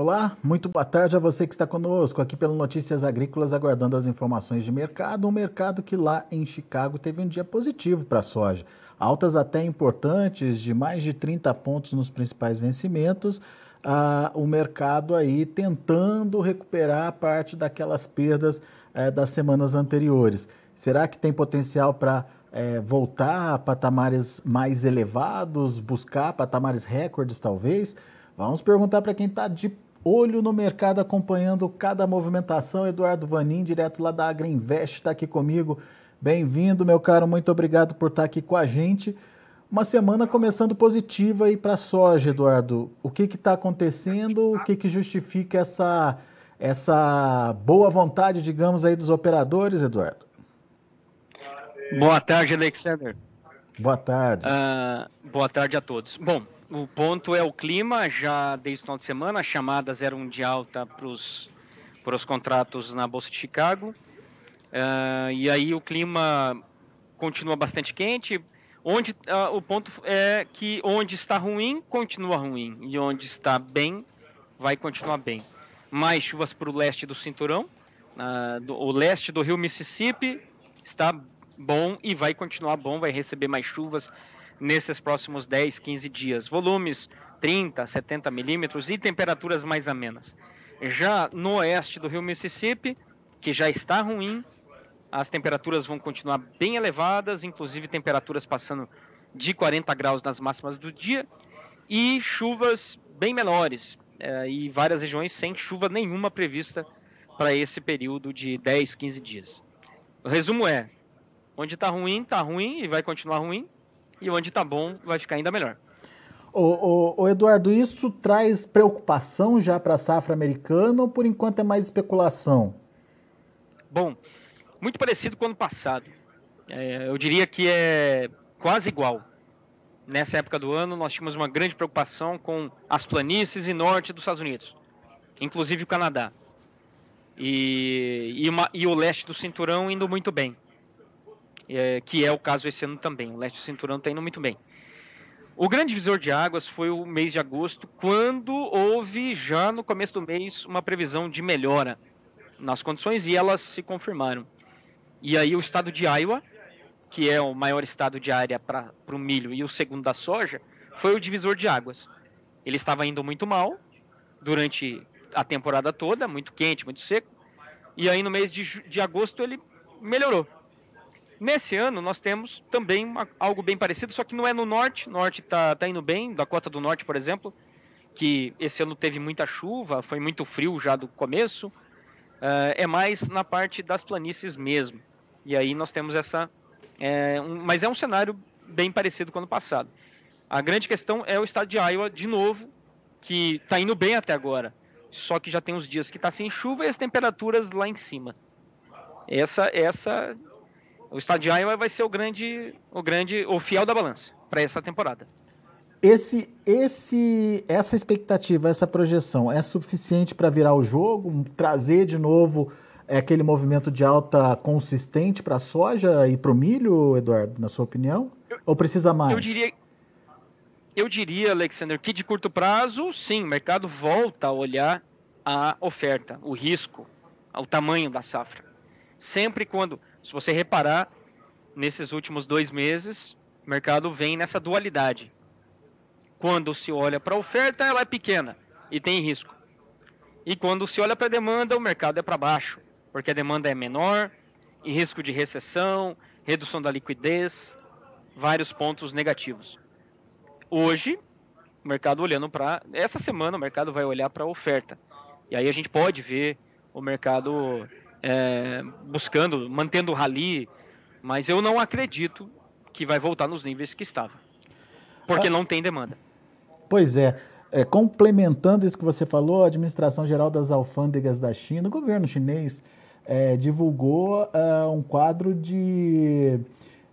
Olá, muito boa tarde a você que está conosco aqui pelo Notícias Agrícolas, aguardando as informações de mercado. Um mercado que lá em Chicago teve um dia positivo para a soja. Altas até importantes, de mais de 30 pontos nos principais vencimentos. Ah, o mercado aí tentando recuperar parte daquelas perdas eh, das semanas anteriores. Será que tem potencial para eh, voltar a patamares mais elevados, buscar patamares recordes talvez? Vamos perguntar para quem está de olho no mercado, acompanhando cada movimentação. Eduardo Vanin, direto lá da Agriinvest, está aqui comigo. Bem-vindo, meu caro, muito obrigado por estar tá aqui com a gente. Uma semana começando positiva aí para a soja, Eduardo. O que está acontecendo? O que, que justifica essa, essa boa vontade, digamos, aí dos operadores, Eduardo? Boa tarde, Alexander. Boa tarde. Uh, boa tarde a todos. Bom, o ponto é o clima, já desde o final de semana, a chamada 01 de alta para os contratos na Bolsa de Chicago. Uh, e aí o clima continua bastante quente. Onde uh, o ponto é que onde está ruim, continua ruim. E onde está bem, vai continuar bem. Mais chuvas para o leste do cinturão. Uh, do, o leste do rio Mississippi está bom e vai continuar bom, vai receber mais chuvas nesses próximos 10, 15 dias. Volumes 30, 70 milímetros e temperaturas mais amenas. Já no oeste do rio Mississippi, que já está ruim, as temperaturas vão continuar bem elevadas, inclusive temperaturas passando de 40 graus nas máximas do dia, e chuvas bem menores, é, e várias regiões sem chuva nenhuma prevista para esse período de 10, 15 dias. O resumo é: onde está ruim, está ruim e vai continuar ruim, e onde está bom vai ficar ainda melhor. Ô, Eduardo, isso traz preocupação já para a safra americana ou por enquanto é mais especulação? Bom, muito parecido com o ano passado. É, eu diria que é quase igual. Nessa época do ano, nós tínhamos uma grande preocupação com as planícies e norte dos Estados Unidos, inclusive o Canadá. E, e, uma, e o leste do cinturão indo muito bem é, que é o caso esse ano também. O leste do cinturão está indo muito bem. O grande divisor de águas foi o mês de agosto, quando houve já no começo do mês uma previsão de melhora nas condições e elas se confirmaram. E aí o estado de Iowa, que é o maior estado de área para o milho e o segundo da soja, foi o divisor de águas. Ele estava indo muito mal durante a temporada toda, muito quente, muito seco. E aí no mês de, de agosto ele melhorou. Nesse ano, nós temos também uma, algo bem parecido, só que não é no norte. Norte está tá indo bem, Dakota do Norte, por exemplo, que esse ano teve muita chuva, foi muito frio já do começo. Uh, é mais na parte das planícies mesmo. E aí nós temos essa. É, um, mas é um cenário bem parecido com o ano passado. A grande questão é o estado de Iowa, de novo, que está indo bem até agora. Só que já tem os dias que está sem chuva e as temperaturas lá em cima. Essa, essa o estado de Iowa vai ser o grande, o grande, o fiel da balança para essa temporada. Esse, esse, essa expectativa, essa projeção é suficiente para virar o jogo, trazer de novo é, aquele movimento de alta consistente para a soja e para o milho, Eduardo, na sua opinião? Eu, Ou precisa mais? Eu diria, eu diria, Alexander, que de curto prazo, sim, o mercado volta a olhar a oferta, o risco, o tamanho da safra. Sempre quando se você reparar, nesses últimos dois meses, o mercado vem nessa dualidade. Quando se olha para a oferta, ela é pequena e tem risco. E quando se olha para a demanda, o mercado é para baixo, porque a demanda é menor risco de recessão, redução da liquidez, vários pontos negativos. Hoje, o mercado olhando para. Essa semana, o mercado vai olhar para a oferta. E aí a gente pode ver o mercado é, buscando, mantendo o rally, mas eu não acredito que vai voltar nos níveis que estava, porque ah, não tem demanda. Pois é. é. Complementando isso que você falou, a Administração Geral das Alfândegas da China, o governo chinês, é, divulgou uh, um quadro de,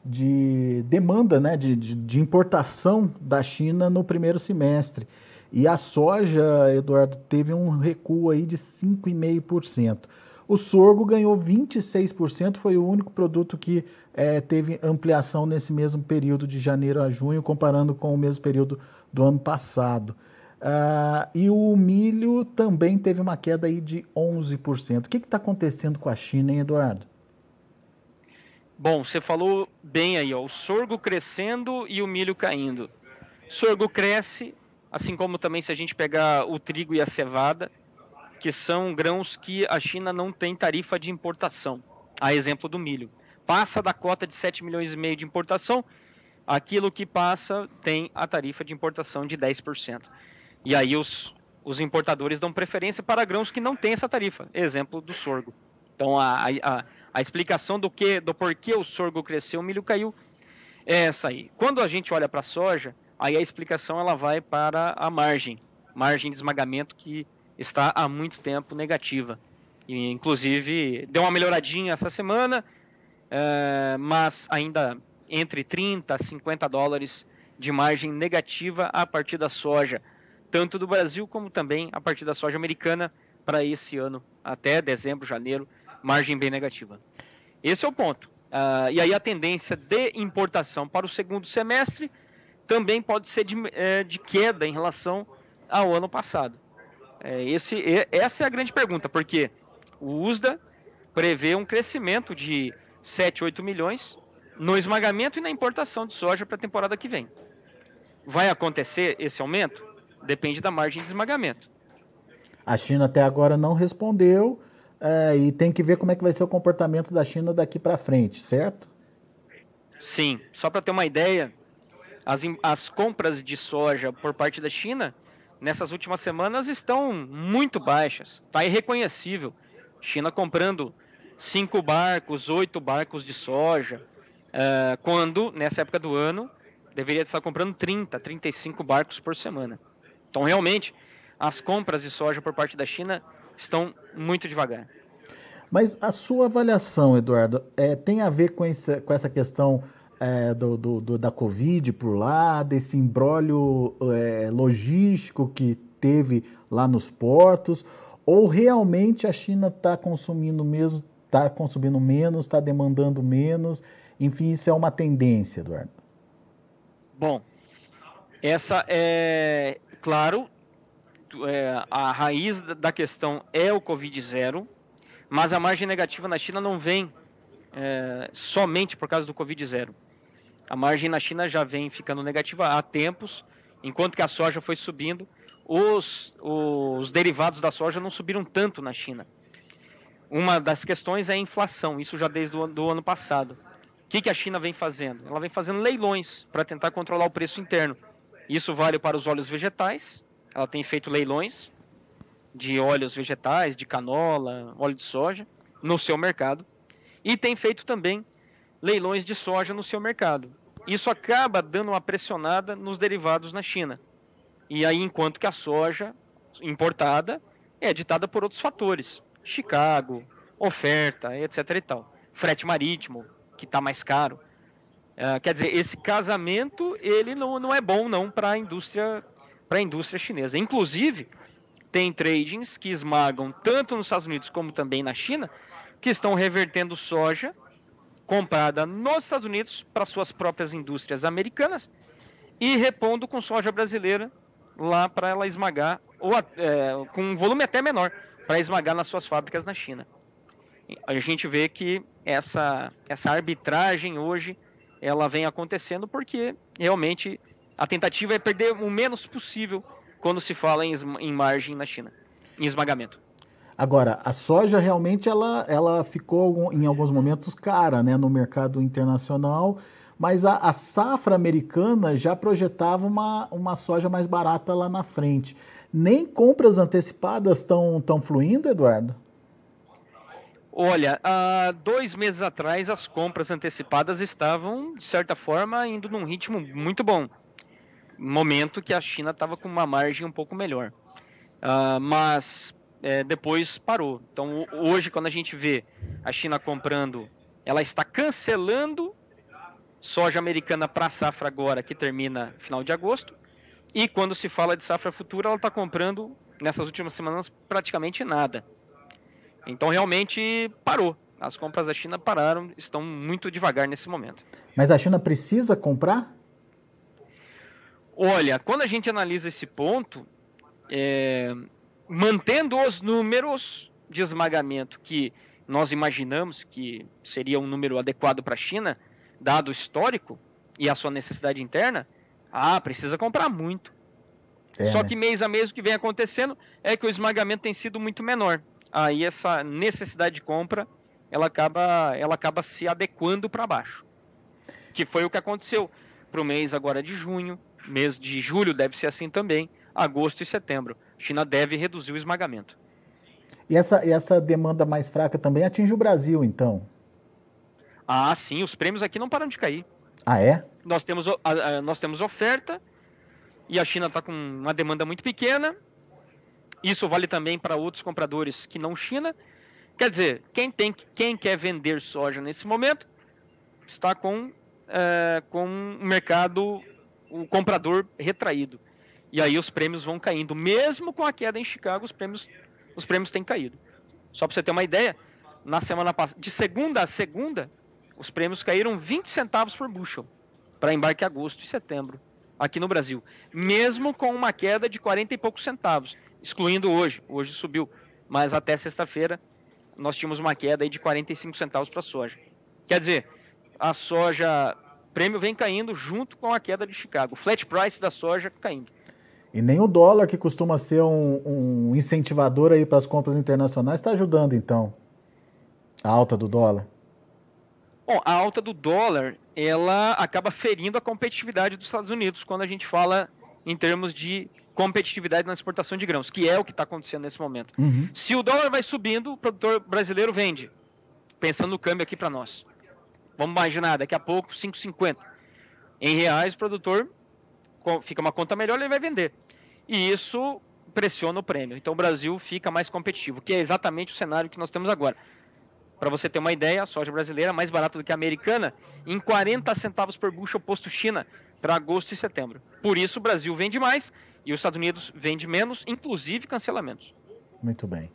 de demanda, né, de, de, de importação da China no primeiro semestre. E a soja, Eduardo, teve um recuo aí de 5,5%. O sorgo ganhou 26%, foi o único produto que é, teve ampliação nesse mesmo período de janeiro a junho, comparando com o mesmo período do ano passado. Uh, e o milho também teve uma queda aí de 11%. O que está acontecendo com a China, hein, Eduardo? Bom, você falou bem aí, ó, o sorgo crescendo e o milho caindo. Sorgo cresce, assim como também se a gente pegar o trigo e a cevada, que são grãos que a China não tem tarifa de importação. A exemplo do milho. Passa da cota de 7 milhões e meio de importação, aquilo que passa tem a tarifa de importação de 10%. E aí os, os importadores dão preferência para grãos que não têm essa tarifa. Exemplo do sorgo. Então a, a, a explicação do que, do porquê o sorgo cresceu, o milho caiu, é essa aí. Quando a gente olha para a soja, aí a explicação ela vai para a margem, margem de esmagamento que está há muito tempo negativa. E, inclusive deu uma melhoradinha essa semana, é, mas ainda entre 30 a 50 dólares de margem negativa a partir da soja tanto do Brasil como também a partir da soja americana para esse ano, até dezembro, janeiro, margem bem negativa. Esse é o ponto. Uh, e aí a tendência de importação para o segundo semestre também pode ser de, é, de queda em relação ao ano passado. É, esse, essa é a grande pergunta, porque o USDA prevê um crescimento de 7, 8 milhões no esmagamento e na importação de soja para a temporada que vem. Vai acontecer esse aumento? Depende da margem de esmagamento. A China até agora não respondeu é, e tem que ver como é que vai ser o comportamento da China daqui para frente, certo? Sim. Só para ter uma ideia, as, as compras de soja por parte da China nessas últimas semanas estão muito baixas. Está irreconhecível. China comprando cinco barcos, oito barcos de soja, uh, quando nessa época do ano deveria estar comprando 30, 35 barcos por semana. Então, realmente, as compras de soja por parte da China estão muito devagar. Mas a sua avaliação, Eduardo, é, tem a ver com, esse, com essa questão é, do, do, do, da Covid por lá, desse embrólio é, logístico que teve lá nos portos, ou realmente a China está consumindo mesmo, está consumindo menos, está demandando menos, enfim, isso é uma tendência, Eduardo? Bom, essa é, Claro, é, a raiz da questão é o Covid-0, mas a margem negativa na China não vem é, somente por causa do Covid-0. A margem na China já vem ficando negativa há tempos, enquanto que a soja foi subindo, os, os derivados da soja não subiram tanto na China. Uma das questões é a inflação, isso já desde o do ano passado. O que, que a China vem fazendo? Ela vem fazendo leilões para tentar controlar o preço interno. Isso vale para os óleos vegetais. Ela tem feito leilões de óleos vegetais, de canola, óleo de soja no seu mercado e tem feito também leilões de soja no seu mercado. Isso acaba dando uma pressionada nos derivados na China. E aí, enquanto que a soja importada é ditada por outros fatores, Chicago, oferta, etc. e tal, frete marítimo que está mais caro. Uh, quer dizer, esse casamento ele não, não é bom não para a indústria para a indústria chinesa. Inclusive tem tradings que esmagam tanto nos Estados Unidos como também na China que estão revertendo soja comprada nos Estados Unidos para suas próprias indústrias americanas e repondo com soja brasileira lá para ela esmagar ou é, com um volume até menor para esmagar nas suas fábricas na China. A gente vê que essa essa arbitragem hoje ela vem acontecendo porque realmente a tentativa é perder o menos possível quando se fala em, em margem na China, em esmagamento. Agora, a soja realmente ela, ela ficou em alguns momentos cara né, no mercado internacional, mas a, a safra americana já projetava uma, uma soja mais barata lá na frente. Nem compras antecipadas estão tão fluindo, Eduardo? Olha, há dois meses atrás as compras antecipadas estavam, de certa forma, indo num ritmo muito bom. Momento que a China estava com uma margem um pouco melhor. Uh, mas é, depois parou. Então hoje, quando a gente vê a China comprando, ela está cancelando soja americana para a safra agora, que termina final de agosto. E quando se fala de safra futura, ela está comprando nessas últimas semanas praticamente nada. Então realmente parou. As compras da China pararam, estão muito devagar nesse momento. Mas a China precisa comprar? Olha, quando a gente analisa esse ponto, é, mantendo os números de esmagamento que nós imaginamos que seria um número adequado para a China, dado o histórico e a sua necessidade interna, ah, precisa comprar muito. É, Só né? que mês a mês o que vem acontecendo é que o esmagamento tem sido muito menor. Aí essa necessidade de compra ela acaba, ela acaba se adequando para baixo. Que foi o que aconteceu para o mês agora de junho, mês de julho deve ser assim também, agosto e setembro. A China deve reduzir o esmagamento. E essa, e essa demanda mais fraca também atinge o Brasil, então? Ah, sim, os prêmios aqui não param de cair. Ah, é? Nós temos, nós temos oferta e a China está com uma demanda muito pequena. Isso vale também para outros compradores que não China. Quer dizer, quem, tem, quem quer vender soja nesse momento está com, é, com o mercado, o comprador retraído. E aí os prêmios vão caindo. Mesmo com a queda em Chicago, os prêmios os prêmios têm caído. Só para você ter uma ideia, na semana passada, de segunda a segunda, os prêmios caíram 20 centavos por bushel para embarque agosto e setembro aqui no Brasil, mesmo com uma queda de 40 e poucos centavos, excluindo hoje. Hoje subiu, mas até sexta-feira nós tínhamos uma queda de 45 centavos para a soja. Quer dizer, a soja prêmio vem caindo junto com a queda de Chicago. O flat price da soja caindo. E nem o dólar, que costuma ser um, um incentivador aí para as compras internacionais, está ajudando, então, a alta do dólar. Bom, a alta do dólar, ela acaba ferindo a competitividade dos Estados Unidos quando a gente fala em termos de competitividade na exportação de grãos, que é o que está acontecendo nesse momento. Uhum. Se o dólar vai subindo, o produtor brasileiro vende, pensando no câmbio aqui para nós. Vamos imaginar, daqui a pouco 5,50. Em reais, o produtor fica uma conta melhor, ele vai vender e isso pressiona o prêmio. Então o Brasil fica mais competitivo, que é exatamente o cenário que nós temos agora. Para você ter uma ideia, a soja brasileira é mais barata do que a americana, em 40 centavos por bushel posto China para agosto e setembro. Por isso o Brasil vende mais e os Estados Unidos vende menos, inclusive cancelamentos. Muito bem.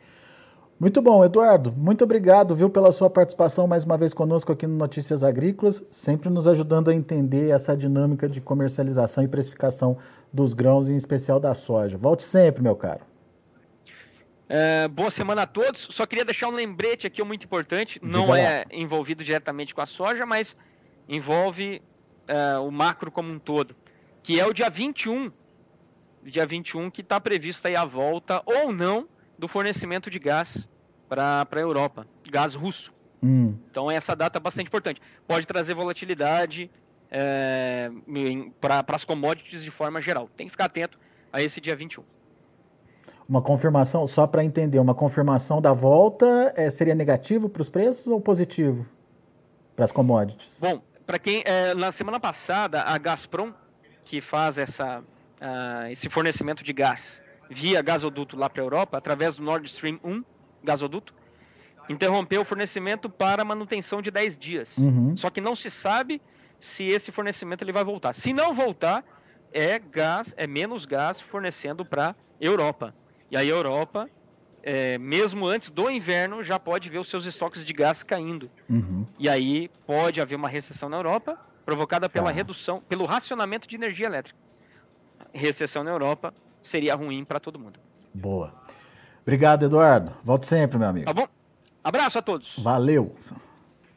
Muito bom, Eduardo. Muito obrigado, viu, pela sua participação mais uma vez conosco aqui no Notícias Agrícolas, sempre nos ajudando a entender essa dinâmica de comercialização e precificação dos grãos, em especial da soja. Volte sempre, meu caro. É, boa semana a todos. Só queria deixar um lembrete aqui muito importante. Diga Não lá. é envolvido diretamente com a soja, mas envolve é, o macro como um todo. Que é o dia 21. Dia 21 que está previsto aí a volta ou não do fornecimento de gás para a Europa, gás russo. Hum. Então essa data é bastante importante. Pode trazer volatilidade é, para as commodities de forma geral. Tem que ficar atento a esse dia 21. Uma confirmação, só para entender, uma confirmação da volta é, seria negativo para os preços ou positivo para as commodities? Bom, para quem é, na semana passada a Gazprom que faz essa, uh, esse fornecimento de gás via gasoduto lá para a Europa através do Nord Stream 1 gasoduto, interrompeu o fornecimento para manutenção de 10 dias. Uhum. Só que não se sabe se esse fornecimento ele vai voltar. Se não voltar, é gás, é menos gás fornecendo para a Europa. E aí a Europa, é, mesmo antes do inverno, já pode ver os seus estoques de gás caindo. Uhum. E aí pode haver uma recessão na Europa, provocada pela tá. redução, pelo racionamento de energia elétrica. Recessão na Europa seria ruim para todo mundo. Boa. Obrigado, Eduardo. Volte sempre, meu amigo. Tá bom? Abraço a todos. Valeu.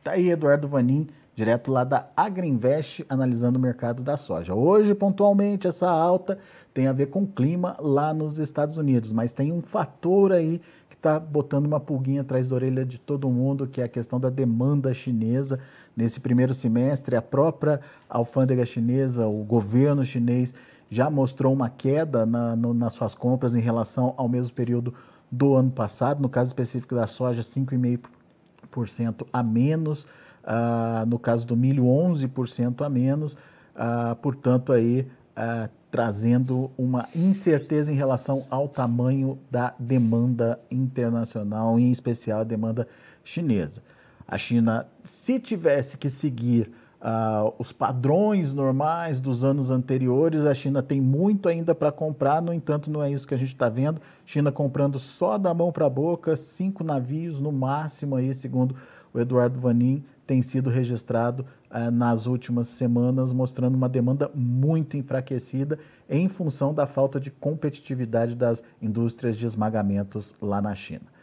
Tá aí, Eduardo Vanin, direto lá da Agriinvest, analisando o mercado da soja. Hoje, pontualmente, essa alta tem a ver com o clima lá nos Estados Unidos, mas tem um fator aí que está botando uma pulguinha atrás da orelha de todo mundo, que é a questão da demanda chinesa. Nesse primeiro semestre, a própria alfândega chinesa, o governo chinês, já mostrou uma queda na, no, nas suas compras em relação ao mesmo período do ano passado, no caso específico da soja, 5,5% a menos, uh, no caso do milho, 11% a menos, uh, portanto, aí uh, trazendo uma incerteza em relação ao tamanho da demanda internacional, em especial a demanda chinesa. A China, se tivesse que seguir Uh, os padrões normais dos anos anteriores, a China tem muito ainda para comprar, no entanto, não é isso que a gente está vendo. China comprando só da mão para a boca, cinco navios no máximo, aí, segundo o Eduardo Vanin tem sido registrado eh, nas últimas semanas, mostrando uma demanda muito enfraquecida em função da falta de competitividade das indústrias de esmagamentos lá na China.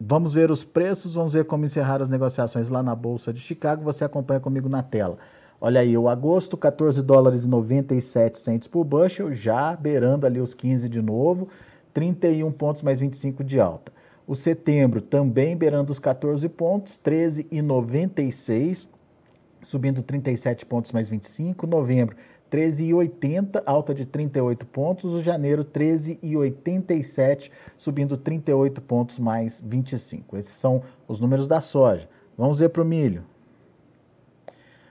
Vamos ver os preços, vamos ver como encerrar as negociações lá na Bolsa de Chicago. Você acompanha comigo na tela. Olha aí, o agosto, 14 dólares e 97 centes por bushel, já beirando ali os 15 de novo, 31 pontos mais 25 de alta. O setembro também beirando os 14 pontos, 13,96, subindo 37 pontos mais 25. Novembro, 13,80, alta de 38 pontos. O janeiro, 13,87, subindo 38 pontos mais 25. Esses são os números da soja. Vamos ver para o milho.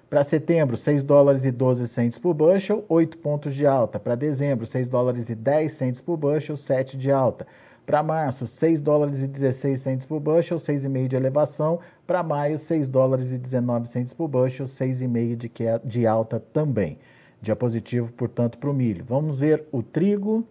Para setembro, 6 dólares e 12 centes por bushel, 8 pontos de alta. Para dezembro, 6 dólares e 10 centes por bushel, 7 de alta. Para março, 6 dólares e 16 centes por bushel, 6,5 de elevação. Para maio, 6 dólares e 19 centes por bushel, 6,5 de, de alta também. Dia positivo, portanto, para o milho. Vamos ver o trigo,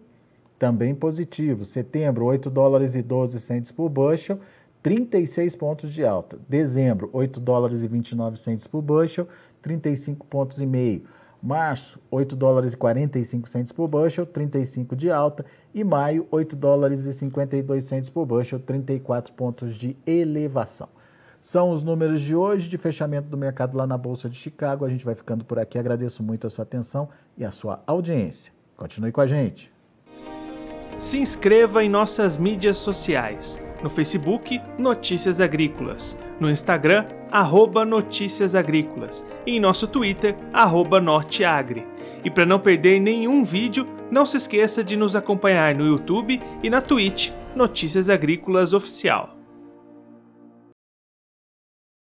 também positivo. Setembro, 8 dólares e 12 centes por bushel, 36 pontos de alta. Dezembro, 8 dólares e 29 centes por bushel, 35 pontos e meio. Março, 8 dólares e 45 centes por bushel, 35 de alta. E maio, 8 dólares e 52 centes por bushel, 34 pontos de elevação. São os números de hoje de fechamento do mercado lá na Bolsa de Chicago. A gente vai ficando por aqui. Agradeço muito a sua atenção e a sua audiência. Continue com a gente. Se inscreva em nossas mídias sociais. No Facebook, Notícias Agrícolas. No Instagram, arroba Notícias Agrícolas. E em nosso Twitter, arroba Norteagri. E para não perder nenhum vídeo, não se esqueça de nos acompanhar no YouTube e na Twitch Notícias Agrícolas Oficial.